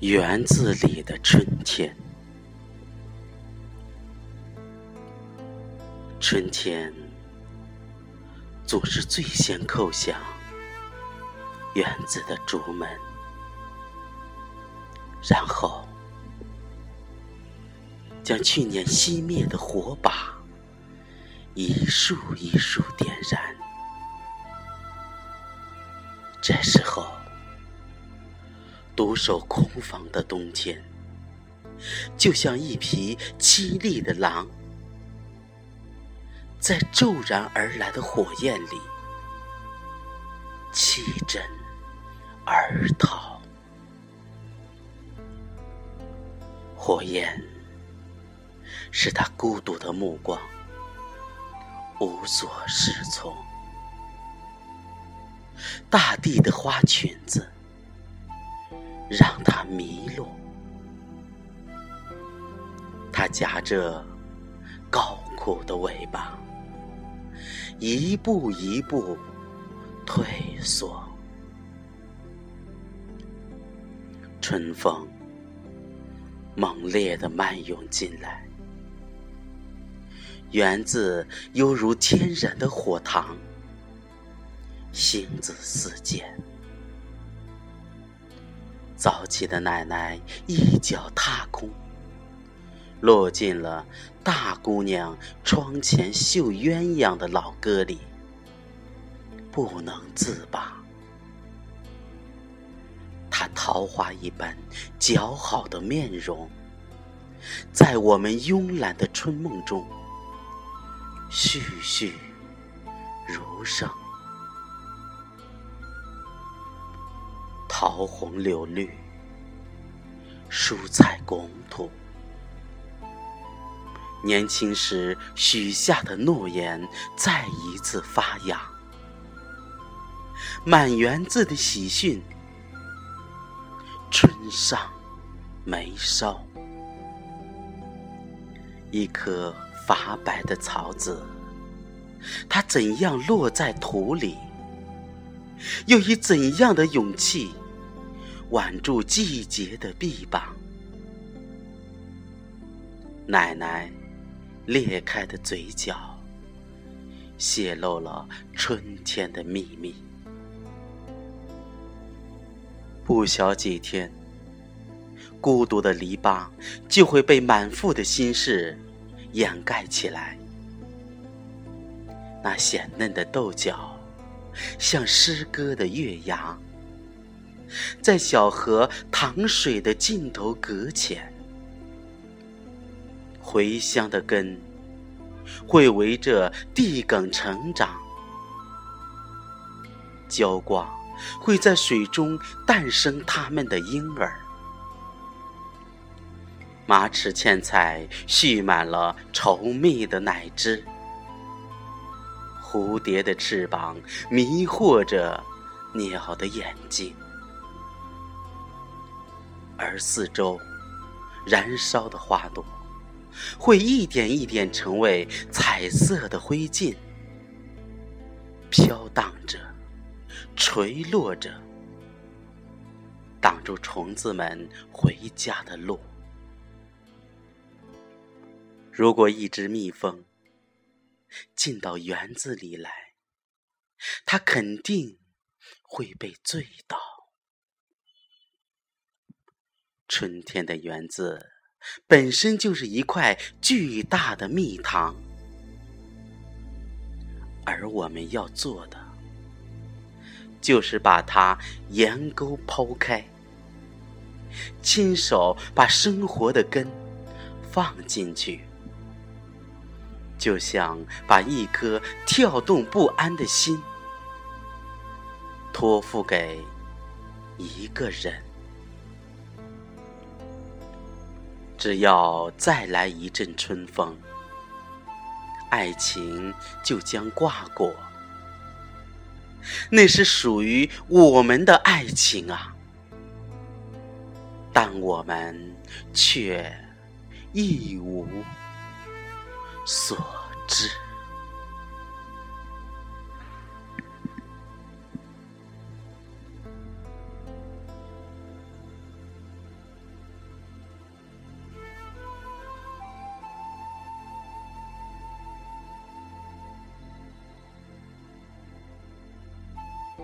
园子里的春天，春天总是最先叩响园子的竹门，然后将去年熄灭的火把一束一束点燃。这时候。独守空房的冬天，就像一匹凄厉的狼，在骤然而来的火焰里弃枕而逃。火焰使他孤独的目光无所适从，大地的花裙子。让它迷路，它夹着高苦的尾巴，一步一步退缩。春风猛烈的漫涌进来，园子犹如天然的火塘，星子四溅。早起的奶奶一脚踏空，落进了大姑娘窗前绣鸳鸯的老歌里，不能自拔。她桃花一般姣好的面容，在我们慵懒的春梦中，栩栩如生。桃红柳绿，蔬菜拱土。年轻时许下的诺言再一次发芽，满园子的喜讯，春上眉梢。一颗发白的草籽，它怎样落在土里？又以怎样的勇气？挽住季节的臂膀，奶奶裂开的嘴角，泄露了春天的秘密。不消几天，孤独的篱笆就会被满腹的心事掩盖起来。那鲜嫩的豆角，像诗歌的月牙。在小河淌水的尽头搁浅，茴香的根会围着地埂成长，浇挂会在水中诞生它们的婴儿。马齿苋菜蓄满了稠密的奶汁，蝴蝶的翅膀迷惑着鸟的眼睛。而四周燃烧的花朵，会一点一点成为彩色的灰烬，飘荡着，垂落着，挡住虫子们回家的路。如果一只蜜蜂进到园子里来，它肯定会被醉倒。春天的园子本身就是一块巨大的蜜糖，而我们要做的，就是把它沿沟剖开，亲手把生活的根放进去，就像把一颗跳动不安的心托付给一个人。只要再来一阵春风，爱情就将挂果。那是属于我们的爱情啊，但我们却一无所知。